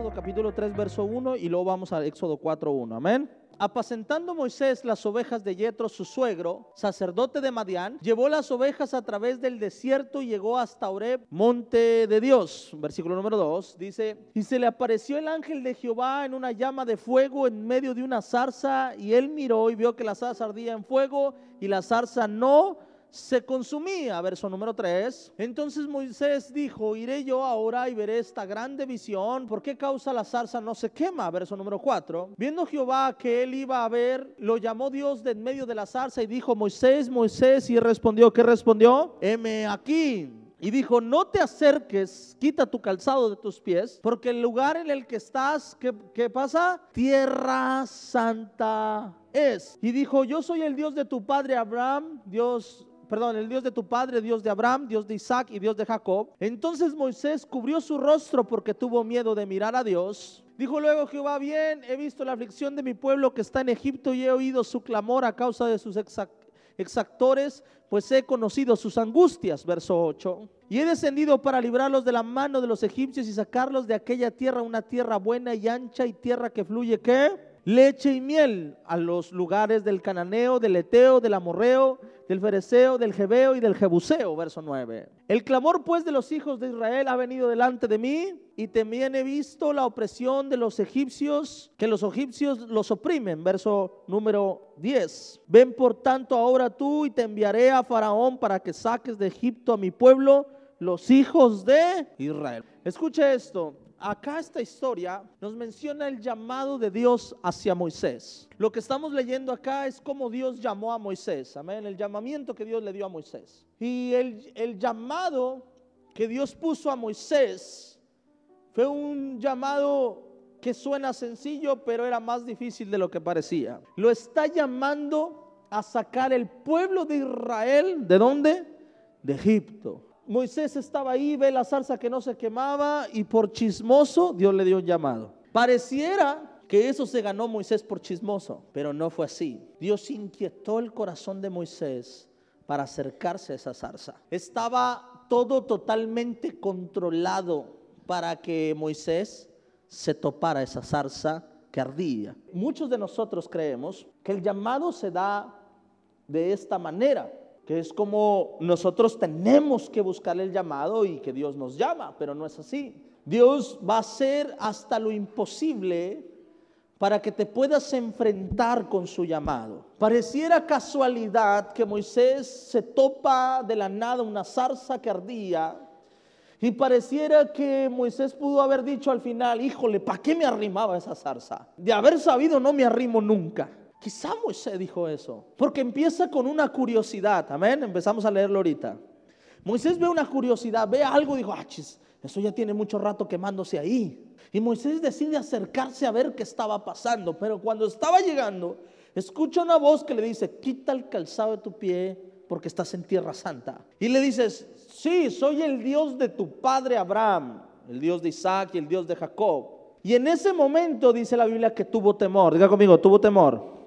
Éxodo capítulo 3, verso 1 y luego vamos a Éxodo 4, 1. Amén. Apacentando Moisés las ovejas de Yetro, su suegro, sacerdote de Madián, llevó las ovejas a través del desierto y llegó hasta Oreb, monte de Dios. Versículo número 2 dice: Y se le apareció el ángel de Jehová en una llama de fuego en medio de una zarza, y él miró y vio que la zarza ardía en fuego y la zarza no se consumía. Verso número 3. Entonces Moisés dijo, iré yo ahora y veré esta grande visión. ¿Por qué causa la zarza no se quema? Verso número 4. Viendo Jehová que él iba a ver, lo llamó Dios de en medio de la zarza y dijo, Moisés, Moisés, y respondió, ¿qué respondió? Heme aquí. Y dijo, no te acerques, quita tu calzado de tus pies, porque el lugar en el que estás, ¿qué, qué pasa? Tierra santa es. Y dijo, yo soy el Dios de tu padre Abraham, Dios perdón, el Dios de tu padre, Dios de Abraham, Dios de Isaac y Dios de Jacob. Entonces Moisés cubrió su rostro porque tuvo miedo de mirar a Dios. Dijo luego Jehová, bien, he visto la aflicción de mi pueblo que está en Egipto y he oído su clamor a causa de sus exactores, pues he conocido sus angustias. Verso 8. Y he descendido para librarlos de la mano de los egipcios y sacarlos de aquella tierra, una tierra buena y ancha y tierra que fluye, ¿qué? leche y miel a los lugares del cananeo, del eteo, del amorreo, del fereceo, del jebeo y del jebuseo, verso 9. El clamor pues de los hijos de Israel ha venido delante de mí y también he visto la opresión de los egipcios, que los egipcios los oprimen, verso número 10. Ven por tanto ahora tú y te enviaré a Faraón para que saques de Egipto a mi pueblo, los hijos de Israel. Escuche esto, acá esta historia nos menciona el llamado de Dios hacia Moisés. Lo que estamos leyendo acá es cómo Dios llamó a Moisés, amén, el llamamiento que Dios le dio a Moisés. Y el, el llamado que Dios puso a Moisés fue un llamado que suena sencillo, pero era más difícil de lo que parecía. Lo está llamando a sacar el pueblo de Israel, ¿de dónde? De Egipto. Moisés estaba ahí, ve la zarza que no se quemaba y por chismoso Dios le dio un llamado. Pareciera que eso se ganó Moisés por chismoso, pero no fue así. Dios inquietó el corazón de Moisés para acercarse a esa zarza. Estaba todo totalmente controlado para que Moisés se topara esa zarza que ardía. Muchos de nosotros creemos que el llamado se da de esta manera que es como nosotros tenemos que buscar el llamado y que Dios nos llama, pero no es así. Dios va a hacer hasta lo imposible para que te puedas enfrentar con su llamado. Pareciera casualidad que Moisés se topa de la nada una zarza que ardía y pareciera que Moisés pudo haber dicho al final, híjole, ¿para qué me arrimaba esa zarza? De haber sabido no me arrimo nunca. Quizá Moisés dijo eso, porque empieza con una curiosidad, amén, empezamos a leerlo ahorita. Moisés ve una curiosidad, ve algo y dijo, ah, eso ya tiene mucho rato quemándose ahí. Y Moisés decide acercarse a ver qué estaba pasando, pero cuando estaba llegando, escucha una voz que le dice, quita el calzado de tu pie porque estás en tierra santa. Y le dices, sí, soy el Dios de tu padre Abraham, el Dios de Isaac y el Dios de Jacob. Y en ese momento dice la Biblia que tuvo temor, diga conmigo, tuvo temor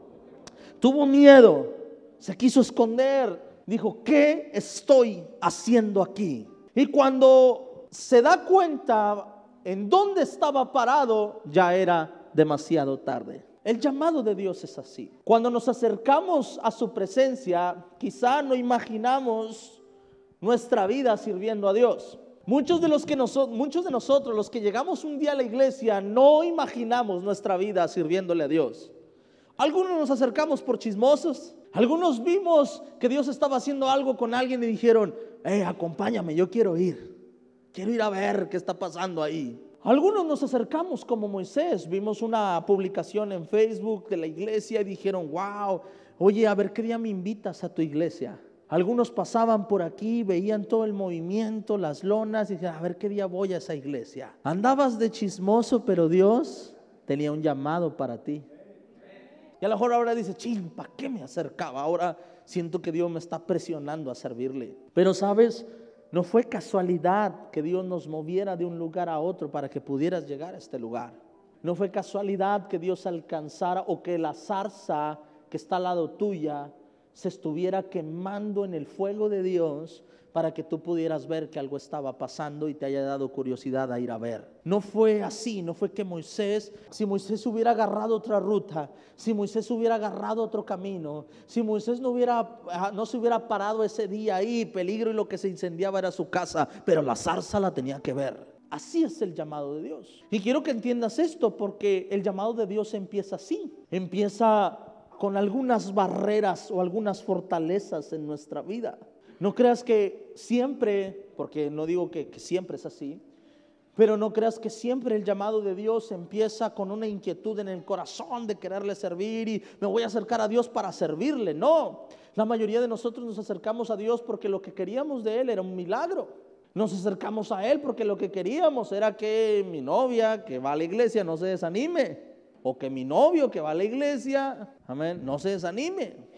tuvo miedo, se quiso esconder, dijo, ¿qué estoy haciendo aquí? Y cuando se da cuenta en dónde estaba parado, ya era demasiado tarde. El llamado de Dios es así. Cuando nos acercamos a su presencia, quizá no imaginamos nuestra vida sirviendo a Dios. Muchos de, los que muchos de nosotros, los que llegamos un día a la iglesia, no imaginamos nuestra vida sirviéndole a Dios. Algunos nos acercamos por chismosos. Algunos vimos que Dios estaba haciendo algo con alguien y dijeron, eh, acompáñame, yo quiero ir. Quiero ir a ver qué está pasando ahí. Algunos nos acercamos como Moisés. Vimos una publicación en Facebook de la iglesia y dijeron, wow, oye, a ver qué día me invitas a tu iglesia. Algunos pasaban por aquí, veían todo el movimiento, las lonas y dijeron, a ver qué día voy a esa iglesia. Andabas de chismoso, pero Dios tenía un llamado para ti. Y a lo mejor ahora dice, ching, ¿para qué me acercaba? Ahora siento que Dios me está presionando a servirle. Pero sabes, no fue casualidad que Dios nos moviera de un lugar a otro para que pudieras llegar a este lugar. No fue casualidad que Dios alcanzara o que la zarza que está al lado tuya se estuviera quemando en el fuego de Dios para que tú pudieras ver que algo estaba pasando y te haya dado curiosidad a ir a ver. No fue así, no fue que Moisés, si Moisés hubiera agarrado otra ruta, si Moisés hubiera agarrado otro camino, si Moisés no, hubiera, ah, no se hubiera parado ese día ahí, peligro y lo que se incendiaba era su casa, pero la zarza la tenía que ver. Así es el llamado de Dios. Y quiero que entiendas esto porque el llamado de Dios empieza así. Empieza con algunas barreras o algunas fortalezas en nuestra vida. No creas que siempre, porque no digo que, siempre es así, pero no creas que siempre el llamado de Dios empieza con una inquietud en el corazón de quererle servir y me voy a acercar a Dios para servirle. No, la mayoría de nosotros nos acercamos a Dios porque lo que queríamos de Él era un milagro. Nos acercamos a Él porque lo que queríamos era que mi novia que va a la iglesia no se desanime. O que mi novio que va a la iglesia, amén, no se desanime.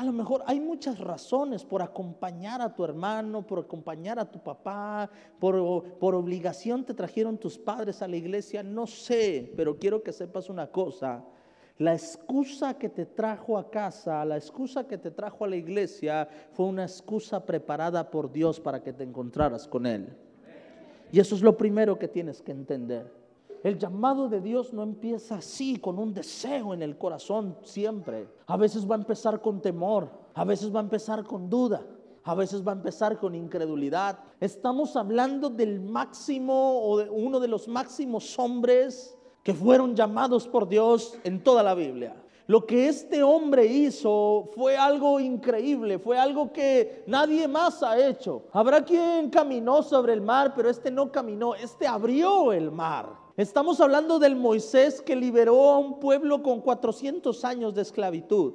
A lo mejor hay muchas razones por acompañar a tu hermano, por acompañar a tu papá, por, por, obligación te trajeron tus padres a la iglesia, no sé, pero quiero que sepas una cosa. La excusa que te trajo a casa, la excusa que te trajo a la iglesia, fue una excusa preparada por Dios para que te encontraras con Él. Y eso es lo primero que tienes que entender. El llamado de Dios no empieza así, con un deseo en el corazón siempre. A veces va a empezar con temor, a veces va a empezar con duda, a veces va a empezar con incredulidad. Estamos hablando del máximo o de uno de los máximos hombres que fueron llamados por Dios en toda la Biblia. Lo que este hombre hizo fue algo increíble, fue algo que nadie más ha hecho. Habrá quien caminó sobre el mar, pero este no caminó, este abrió el mar. Estamos hablando del Moisés que liberó a un pueblo con 400 años de esclavitud.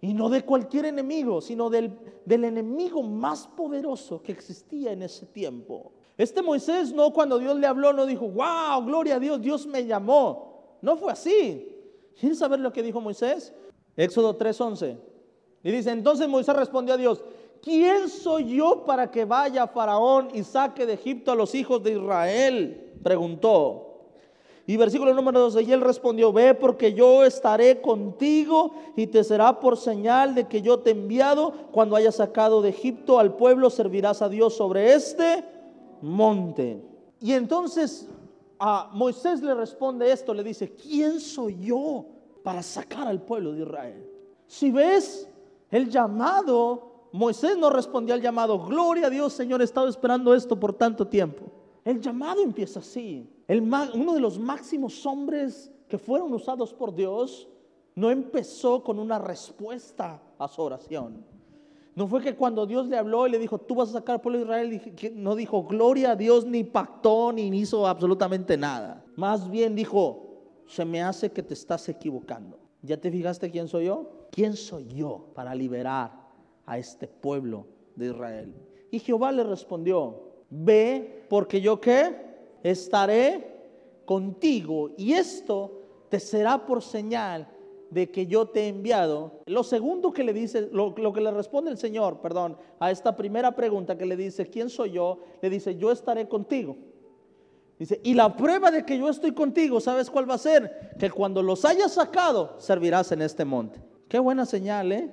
Y no de cualquier enemigo, sino del, del enemigo más poderoso que existía en ese tiempo. Este Moisés no cuando Dios le habló no dijo, wow, gloria a Dios, Dios me llamó. No fue así. ¿Quieres saber lo que dijo Moisés? Éxodo 3:11. Y dice, entonces Moisés respondió a Dios, ¿quién soy yo para que vaya Faraón y saque de Egipto a los hijos de Israel? Preguntó. Y versículo número 12, y él respondió, ve porque yo estaré contigo y te será por señal de que yo te he enviado. Cuando hayas sacado de Egipto al pueblo, servirás a Dios sobre este monte. Y entonces a Moisés le responde esto, le dice, ¿quién soy yo para sacar al pueblo de Israel? Si ves el llamado, Moisés no respondió al llamado, gloria a Dios Señor, he estado esperando esto por tanto tiempo. El llamado empieza así uno de los máximos hombres que fueron usados por Dios no empezó con una respuesta a su oración. No fue que cuando Dios le habló y le dijo, tú vas a sacar al pueblo de Israel, no dijo gloria a Dios, ni pactó, ni hizo absolutamente nada. Más bien dijo, se me hace que te estás equivocando. ¿Ya te fijaste quién soy yo? ¿Quién soy yo para liberar a este pueblo de Israel? Y Jehová le respondió, ve porque yo qué? Estaré contigo y esto te será por señal de que yo te he enviado. Lo segundo que le dice, lo, que le responde el Señor, perdón, a esta primera pregunta que le dice, ¿quién soy yo? Le dice, yo estaré contigo. Dice, y la prueba de que yo estoy contigo, ¿sabes cuál va a ser? Que cuando los hayas sacado, servirás en este monte. Qué buena señal, ¿eh?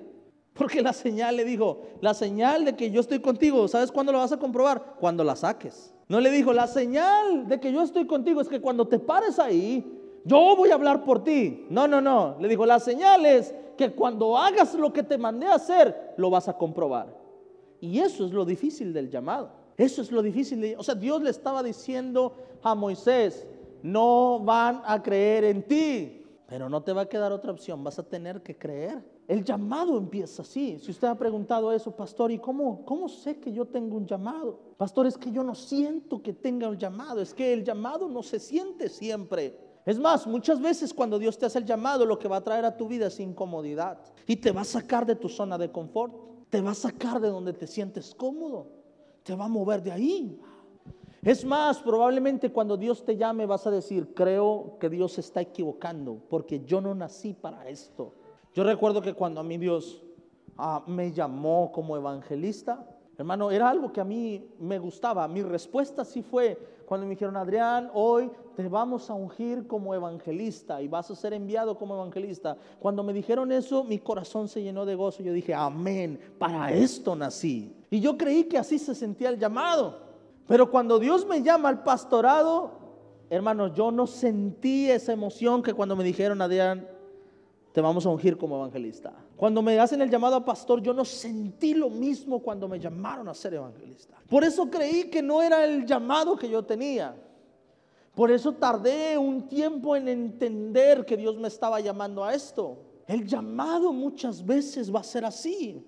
Porque la señal le dijo, la señal de que yo estoy contigo, ¿sabes cuándo lo vas a comprobar? Cuando la saques. No le dijo, la señal de que yo estoy contigo es que cuando te pares ahí, yo voy a hablar por ti. No, no, no. Le dijo, la señal es que cuando hagas lo que te mandé a hacer, lo vas a comprobar. Y eso es lo difícil del llamado. Eso es lo difícil. De, o sea, Dios le estaba diciendo a Moisés, no van a creer en ti, pero no te va a quedar otra opción, vas a tener que creer. El llamado empieza así. Si usted ha preguntado eso, pastor, ¿y cómo, sé que yo tengo un llamado? Pastor, es que yo no siento que tenga un llamado. Es que el llamado no se siente siempre. Es más, muchas veces cuando Dios te hace el llamado, lo que va a traer a tu vida es incomodidad. Y te va a sacar de tu zona de confort. Te va a sacar de donde te sientes cómodo. Te va a mover de ahí. Es más, probablemente cuando Dios te llame vas a decir, creo que Dios está equivocando porque yo no nací para esto. Yo recuerdo que cuando a mí Dios ah, me llamó como evangelista, Hermano, era algo que a mí me gustaba. Mi respuesta sí fue cuando me dijeron, Adrián, hoy te vamos a ungir como evangelista y vas a ser enviado como evangelista. Cuando me dijeron eso, mi corazón se llenó de gozo. Yo dije, amén, para esto nací. Y yo creí que así se sentía el llamado. Pero cuando Dios me llama al pastorado, hermano, yo no sentí esa emoción que cuando me dijeron, Adrián, te vamos a ungir como evangelista. Cuando me hacen el llamado a pastor, yo no sentí lo mismo cuando me llamaron a ser evangelista. Por eso creí que no era el llamado que yo tenía. Por eso tardé un tiempo en entender que Dios me estaba llamando a esto. El llamado muchas veces va a ser así.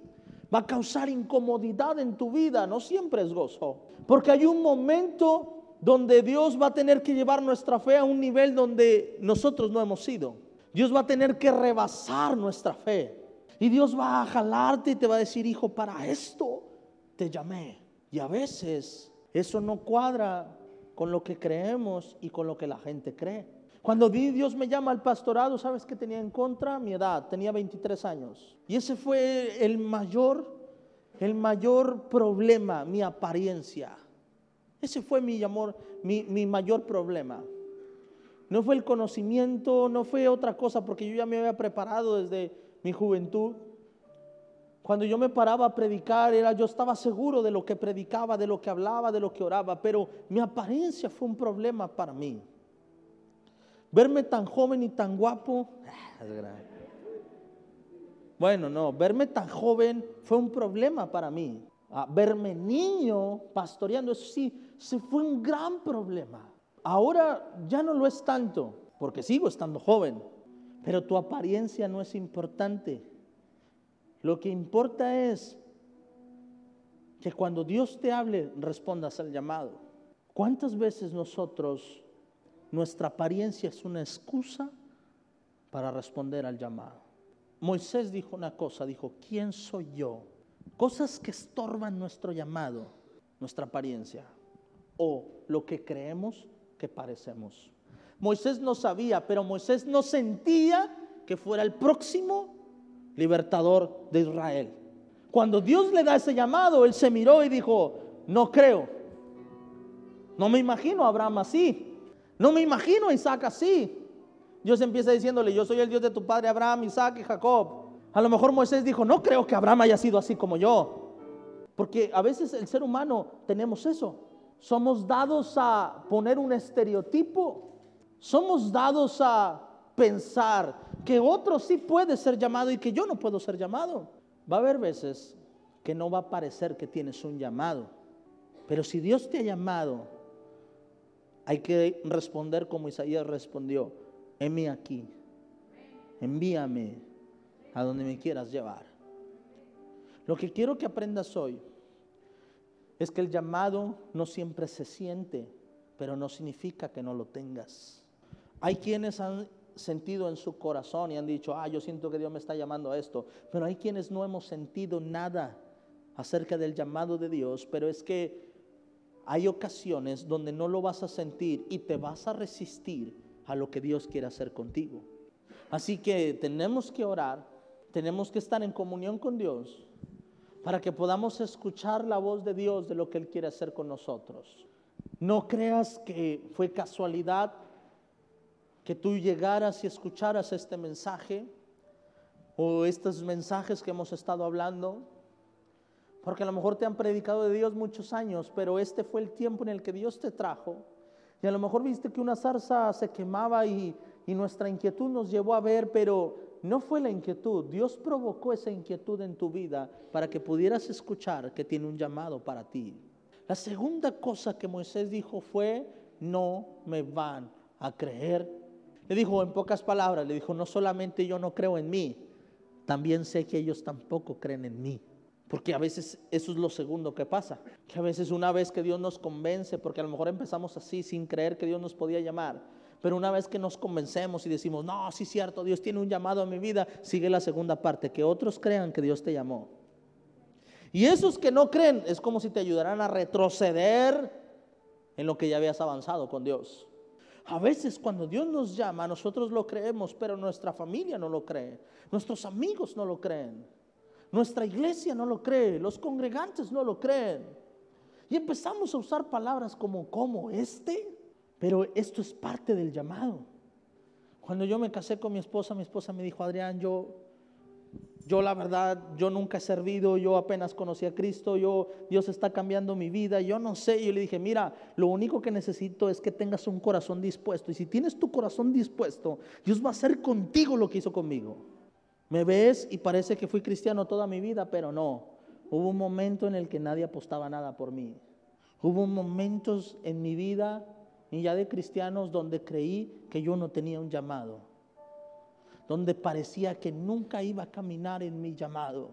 Va a causar incomodidad en tu vida. No siempre es gozo. Porque hay un momento donde Dios va a tener que llevar nuestra fe a un nivel donde nosotros no hemos ido. Dios va a tener que rebasar nuestra fe. Y Dios va a jalarte y te va a decir, hijo, para esto te llamé. Y a veces eso no cuadra con lo que creemos y con lo que la gente cree. Cuando Dios me llama al pastorado, ¿sabes qué tenía en contra? Mi edad, tenía 23 años. Y ese fue el mayor, el mayor problema, mi apariencia. Ese fue mi, amor, mi, mi mayor problema. No fue el conocimiento, no fue otra cosa, porque yo ya me había preparado desde mi juventud. Cuando yo me paraba a predicar, era, yo estaba seguro de lo que predicaba, de lo que hablaba, de lo que oraba, pero mi apariencia fue un problema para mí. Verme tan joven y tan guapo, ah, bueno, no, verme tan joven fue un problema para mí. Ah, verme niño pastoreando, eso sí, se fue un gran problema. Ahora ya no lo es tanto, porque sigo estando joven, pero tu apariencia no es importante. Lo que importa es que cuando Dios te hable, respondas al llamado. ¿Cuántas veces nosotros, nuestra apariencia es una excusa para responder al llamado? Moisés dijo una cosa, dijo, ¿quién soy yo? Cosas que estorban nuestro llamado, nuestra apariencia, o lo que creemos que parecemos. Moisés no sabía, pero Moisés no sentía que fuera el próximo libertador de Israel. Cuando Dios le da ese llamado, él se miró y dijo, no creo. No me imagino a Abraham así. No me imagino a Isaac así. Dios empieza diciéndole, yo soy el Dios de tu padre Abraham, Isaac y Jacob. A lo mejor Moisés dijo, no creo que Abraham haya sido así como yo. Porque a veces el ser humano tenemos eso somos dados a poner un estereotipo, somos dados a pensar que otro sí puede ser llamado y que yo no puedo ser llamado. Va a haber veces que no va a parecer que tienes un llamado, pero si Dios te ha llamado, hay que responder como Isaías respondió, heme aquí, envíame a donde me quieras llevar. Lo que quiero que aprendas hoy es que el llamado no siempre se siente, pero no significa que no lo tengas. Hay quienes han sentido en su corazón y han dicho, ah, yo siento que Dios me está llamando a esto, pero hay quienes no hemos sentido nada acerca del llamado de Dios, pero es que hay ocasiones donde no lo vas a sentir y te vas a resistir a lo que Dios quiere hacer contigo. Así que tenemos que orar, tenemos que estar en comunión con Dios para que podamos escuchar la voz de Dios de lo que Él quiere hacer con nosotros. No creas que fue casualidad que tú llegaras y escucharas este mensaje o estos mensajes que hemos estado hablando, porque a lo mejor te han predicado de Dios muchos años, pero este fue el tiempo en el que Dios te trajo. Y a lo mejor viste que una zarza se quemaba y, y nuestra inquietud nos llevó a ver, pero no fue la inquietud, Dios provocó esa inquietud en tu vida para que pudieras escuchar que tiene un llamado para ti. La segunda cosa que Moisés dijo fue, no me van a creer. Le dijo en pocas palabras, le dijo, no solamente yo no creo en mí, también sé que ellos tampoco creen en mí. Porque a veces eso es lo segundo que pasa. Que a veces una vez que Dios nos convence, porque a lo mejor empezamos así sin creer que Dios nos podía llamar, pero una vez que nos convencemos y decimos, no, sí es cierto, Dios tiene un llamado a mi vida, sigue la segunda parte, que otros crean que Dios te llamó. Y esos que no creen es como si te ayudaran a retroceder en lo que ya habías avanzado con Dios. A veces cuando Dios nos llama, nosotros lo creemos, pero nuestra familia no lo cree, nuestros amigos no lo creen. Nuestra iglesia no lo cree, los congregantes no lo creen. Y empezamos a usar palabras como como este, pero esto es parte del llamado. Cuando yo me casé con mi esposa, mi esposa me dijo, Adrián, yo yo la verdad, yo nunca he servido, yo apenas conocí a Cristo, yo Dios está cambiando mi vida, yo no sé. Yo le dije, mira, lo único que necesito es que tengas un corazón dispuesto. Y si tienes tu corazón dispuesto, Dios va a hacer contigo lo que hizo conmigo. Me ves y parece que fui cristiano toda mi vida, pero no. Hubo un momento en el que nadie apostaba nada por mí. Hubo momentos en mi vida, y ya de cristianos, donde creí que yo no tenía un llamado donde parecía que nunca iba a caminar en mi llamado.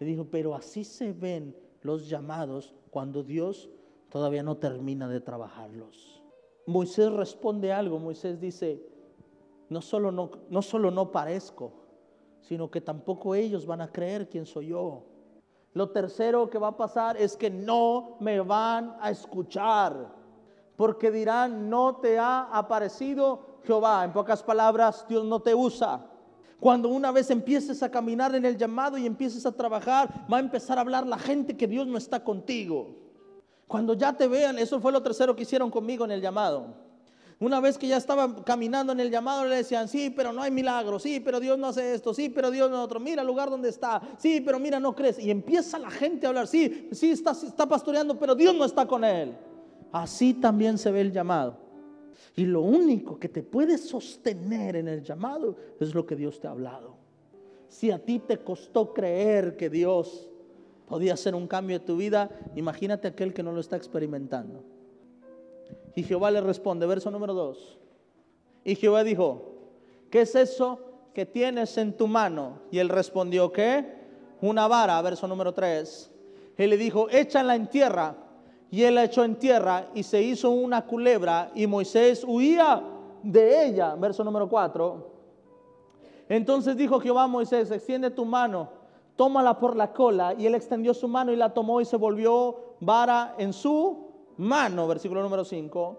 Le dijo, pero así se ven los llamados cuando Dios todavía no termina de trabajarlos. Moisés responde algo, Moisés dice, no solo no, no solo no parezco, sino que tampoco ellos van a creer quién soy yo. Lo tercero que va a pasar es que no me van a escuchar, porque dirán, no te ha aparecido Jehová. En pocas palabras, Dios no te usa. Cuando una vez empieces a caminar en el llamado y empieces a trabajar, va a empezar a hablar la gente que Dios no está contigo. Cuando ya te vean, eso fue lo tercero que hicieron conmigo en el llamado. Una vez que ya estaba caminando en el llamado, le decían, sí, pero no hay milagro, sí, pero Dios no hace esto, sí, pero Dios no otro, mira el lugar donde está, sí, pero mira, no crees. Y empieza la gente a hablar, sí, sí, está, está pastoreando, pero Dios no está con él. Así también se ve el llamado. Y lo único que te puede sostener en el llamado es lo que Dios te ha hablado. Si a ti te costó creer que Dios podía hacer un cambio en tu vida, imagínate aquel que no lo está experimentando. Y Jehová le responde, verso número 2. Y Jehová dijo, ¿qué es eso que tienes en tu mano? Y él respondió, ¿qué? Una vara, verso número 3. Él le dijo, échala en tierra. Y él la echó en tierra y se hizo una culebra y Moisés huía de ella. Verso número 4. Entonces dijo Jehová a Moisés, extiende tu mano, tómala por la cola. Y él extendió su mano y la tomó y se volvió vara en su mano. Versículo número 5.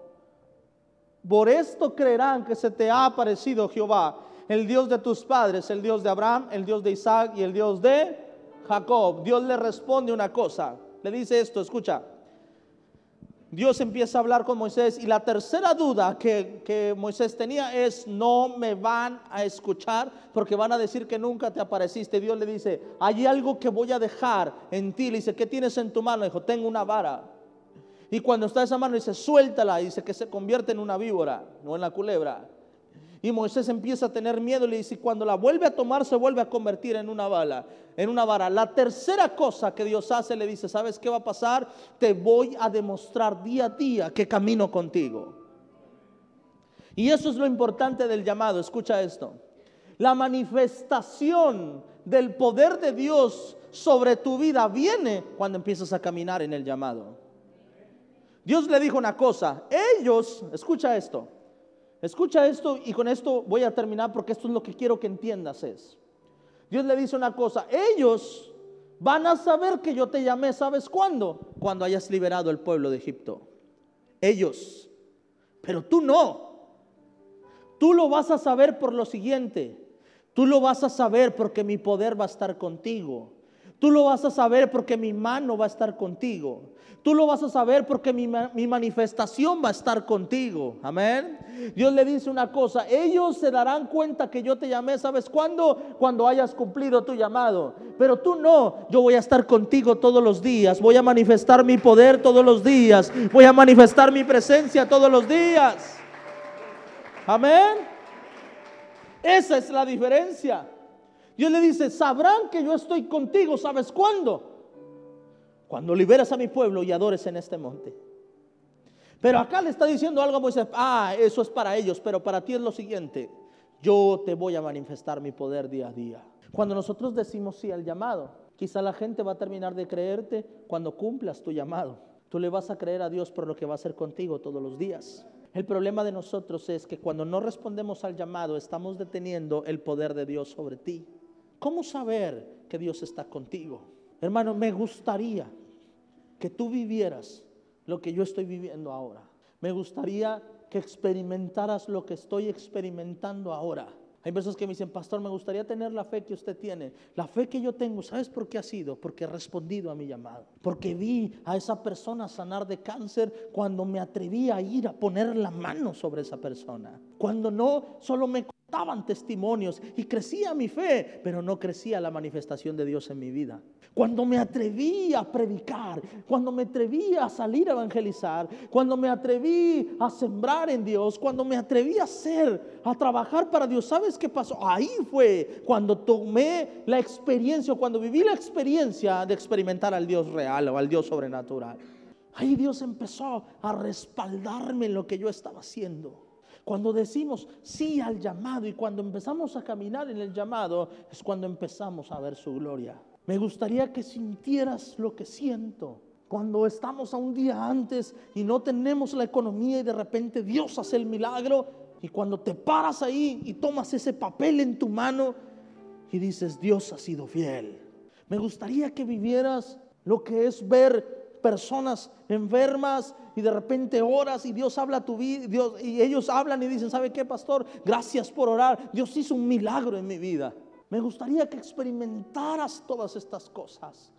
Por esto creerán que se te ha aparecido Jehová, el Dios de tus padres, el Dios de Abraham, el Dios de Isaac y el Dios de Jacob. Dios le responde una cosa. Le dice esto, escucha. Dios empieza a hablar con Moisés y la tercera duda que, Moisés tenía es, no me van a escuchar porque van a decir que nunca te apareciste. Dios le dice, hay algo que voy a dejar en ti. Le dice, ¿qué tienes en tu mano? dijo, tengo una vara. Y cuando está esa mano dice, suéltala. dice que se convierte en una víbora, no en la culebra. Y Moisés empieza a tener miedo y le dice, cuando la vuelve a tomar se vuelve a convertir en una bala, en una vara. La tercera cosa que Dios hace le dice, ¿sabes qué va a pasar? Te voy a demostrar día a día que camino contigo. Y eso es lo importante del llamado, escucha esto. La manifestación del poder de Dios sobre tu vida viene cuando empiezas a caminar en el llamado. Dios le dijo una cosa, ellos, escucha esto, Escucha esto y con esto voy a terminar porque esto es lo que quiero que entiendas es. Dios le dice una cosa, ellos van a saber que yo te llamé, ¿sabes cuándo? Cuando hayas liberado el pueblo de Egipto. Ellos. Pero tú no. Tú lo vas a saber por lo siguiente. Tú lo vas a saber porque mi poder va a estar contigo. Tú lo vas a saber porque mi mano va a estar contigo. Tú lo vas a saber porque mi, manifestación va a estar contigo. Amén. Dios le dice una cosa, ellos se darán cuenta que yo te llamé, ¿sabes cuándo? Cuando hayas cumplido tu llamado. Pero tú no, yo voy a estar contigo todos los días. Voy a manifestar mi poder todos los días. Voy a manifestar mi presencia todos los días. Amén. Esa es la diferencia. Dios le dice, sabrán que yo estoy contigo, ¿sabes cuándo? Cuando liberas a mi pueblo y adores en este monte. Pero acá le está diciendo algo a Moisés, ah, eso es para ellos, pero para ti es lo siguiente, yo te voy a manifestar mi poder día a día. Cuando nosotros decimos sí al llamado, quizá la gente va a terminar de creerte cuando cumplas tu llamado. Tú le vas a creer a Dios por lo que va a hacer contigo todos los días. El problema de nosotros es que cuando no respondemos al llamado, estamos deteniendo el poder de Dios sobre ti. ¿Cómo saber que Dios está contigo? Hermano, me gustaría que tú vivieras lo que yo estoy viviendo ahora. Me gustaría que experimentaras lo que estoy experimentando ahora. Hay personas que me dicen, pastor, me gustaría tener la fe que usted tiene. La fe que yo tengo, ¿sabes por qué ha sido? Porque he respondido a mi llamado. Porque vi a esa persona sanar de cáncer cuando me atreví a ir a poner la mano sobre esa persona. Cuando no solo me contaban testimonios y crecía mi fe, pero no crecía la manifestación de Dios en mi vida. Cuando me atreví a predicar, cuando me atreví a salir a evangelizar, cuando me atreví a sembrar en Dios, cuando me atreví a hacer, a trabajar para Dios, ¿sabes qué pasó? Ahí fue cuando tomé la experiencia, cuando viví la experiencia de experimentar al Dios real o al Dios sobrenatural. Ahí Dios empezó a respaldarme en lo que yo estaba haciendo. Cuando decimos sí al llamado y cuando empezamos a caminar en el llamado es cuando empezamos a ver su gloria. Me gustaría que sintieras lo que siento cuando estamos a un día antes y no tenemos la economía y de repente Dios hace el milagro y cuando te paras ahí y tomas ese papel en tu mano y dices, Dios ha sido fiel. Me gustaría que vivieras lo que es ver personas enfermas y de repente oras y Dios habla a tu vida Dios, y ellos hablan y dicen, ¿sabe qué, pastor? Gracias por orar. Dios hizo un milagro en mi vida. Me gustaría que experimentaras todas estas cosas.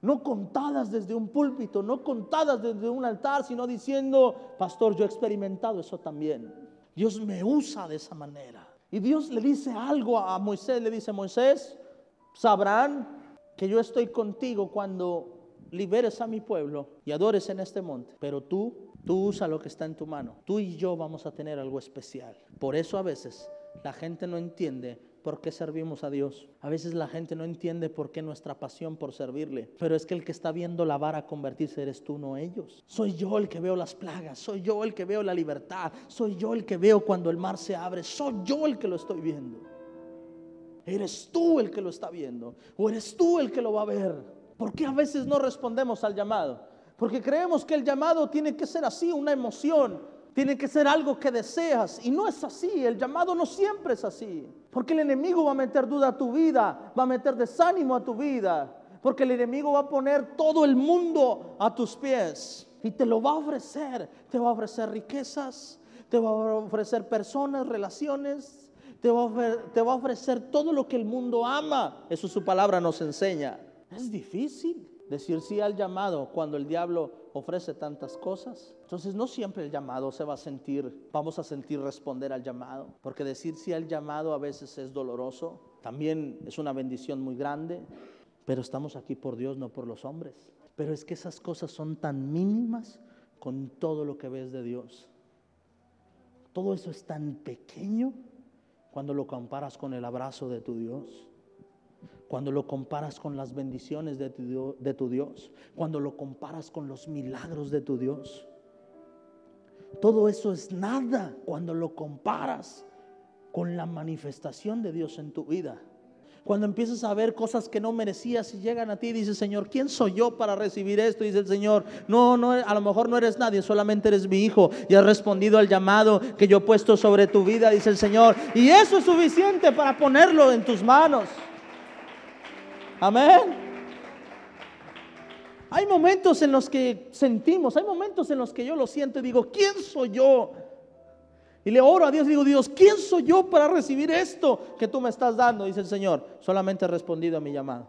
No contadas desde un púlpito, no contadas desde un altar, sino diciendo, pastor, yo he experimentado eso también. Dios me usa de esa manera. Y Dios le dice algo a Moisés, le dice, Moisés, sabrán que yo estoy contigo cuando liberes a mi pueblo y adores en este monte. Pero tú, tú usa lo que está en tu mano. Tú y yo vamos a tener algo especial. Por eso a veces la gente no entiende por qué servimos a Dios. A veces la gente no entiende por qué nuestra pasión por servirle. Pero es que el que está viendo la vara convertirse eres tú, no ellos. Soy yo el que veo las plagas, soy yo el que veo la libertad, soy yo el que veo cuando el mar se abre, soy yo el que lo estoy viendo. Eres tú el que lo está viendo o eres tú el que lo va a ver. ¿Por qué a veces no respondemos al llamado? Porque creemos que el llamado tiene que ser así, una emoción, tiene que ser algo que deseas. Y no es así, el llamado no siempre es así. Porque el enemigo va a meter duda a tu vida, va a meter desánimo a tu vida. Porque el enemigo va a poner todo el mundo a tus pies. Y te lo va a ofrecer. Te va a ofrecer riquezas, te va a ofrecer personas, relaciones. Te va, a te va a ofrecer todo lo que el mundo ama. Eso su palabra nos enseña. Es difícil decir sí al llamado cuando el diablo ofrece tantas cosas. Entonces no siempre el llamado se va a sentir, vamos a sentir responder al llamado, porque decir sí al llamado a veces es doloroso, también es una bendición muy grande, pero estamos aquí por Dios, no por los hombres. Pero es que esas cosas son tan mínimas con todo lo que ves de Dios. Todo eso es tan pequeño cuando lo comparas con el abrazo de tu Dios cuando lo comparas con las bendiciones de tu, Dios, cuando lo comparas con los milagros de tu Dios. Todo eso es nada cuando lo comparas con la manifestación de Dios en tu vida. Cuando empiezas a ver cosas que no merecías y llegan a ti y dices, Señor, ¿quién soy yo para recibir esto? Dice el Señor, no, no, a lo mejor no eres nadie, solamente eres mi hijo y has respondido al llamado que yo he puesto sobre tu vida, dice el Señor. Y eso es suficiente para ponerlo en tus manos. Amén. Hay momentos en los que sentimos, hay momentos en los que yo lo siento y digo, ¿quién soy yo? Y le oro a Dios y digo, Dios, ¿quién soy yo para recibir esto que tú me estás dando? Dice el Señor, solamente he respondido a mi llamado.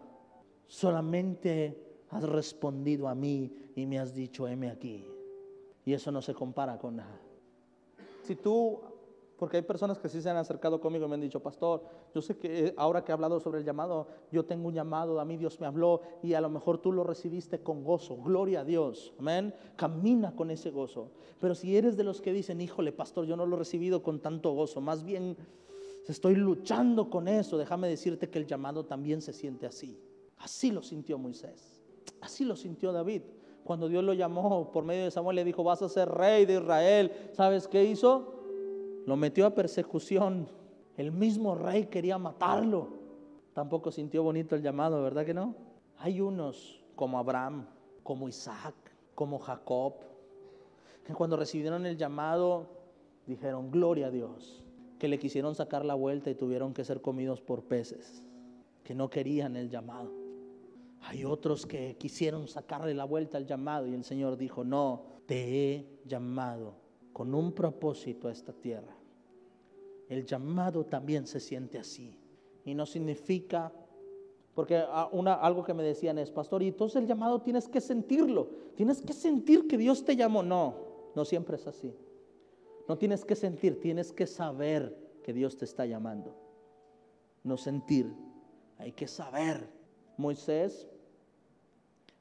Solamente has respondido a mí y me has dicho, heme aquí. Y eso no se compara con nada. Si tú porque hay personas que sí se han acercado conmigo y me han dicho, pastor, yo sé que eh, ahora que he hablado sobre el llamado, yo tengo un llamado, a mí Dios me habló y a lo mejor tú lo recibiste con gozo. Gloria a Dios. Amén. Camina con ese gozo. Pero si eres de los que dicen, híjole, pastor, yo no lo he recibido con tanto gozo, más bien estoy luchando con eso, déjame decirte que el llamado también se siente así. Así lo sintió Moisés. Así lo sintió David. Cuando Dios lo llamó por medio de Samuel, le dijo, vas a ser rey de Israel. ¿Sabes qué hizo? Lo metió a persecución. El mismo rey quería matarlo. Tampoco sintió bonito el llamado, ¿verdad que no? Hay unos como Abraham, como Isaac, como Jacob, que cuando recibieron el llamado dijeron, gloria a Dios, que le quisieron sacar la vuelta y tuvieron que ser comidos por peces, que no querían el llamado. Hay otros que quisieron sacarle la vuelta al llamado y el Señor dijo, no, te he llamado con un propósito a esta tierra. El llamado también se siente así. Y no significa, porque algo que me decían es, pastor, y entonces el llamado tienes que sentirlo, tienes que sentir que Dios te llamó. No, no siempre es así. No tienes que sentir, tienes que saber que Dios te está llamando. No sentir, hay que saber. Moisés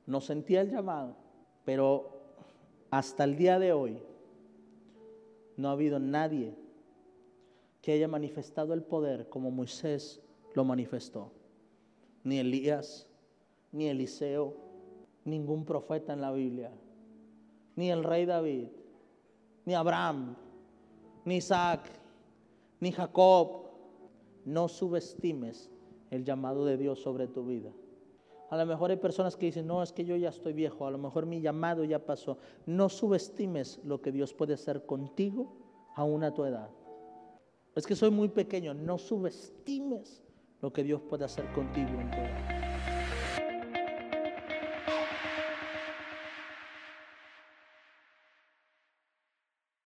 no sentía el llamado, pero hasta el día de hoy no ha habido nadie que haya manifestado el poder como Moisés lo manifestó. Ni Elías, ni Eliseo, ningún profeta en la Biblia, ni el rey David, ni Abraham, ni Isaac, ni Jacob. No subestimes el llamado de Dios sobre tu vida. A lo mejor hay personas que dicen, no, es que yo ya estoy viejo, a lo mejor mi llamado ya pasó. No subestimes lo que Dios puede hacer contigo aún a tu edad. Es que soy muy pequeño, no subestimes lo que Dios puede hacer contigo en tu edad.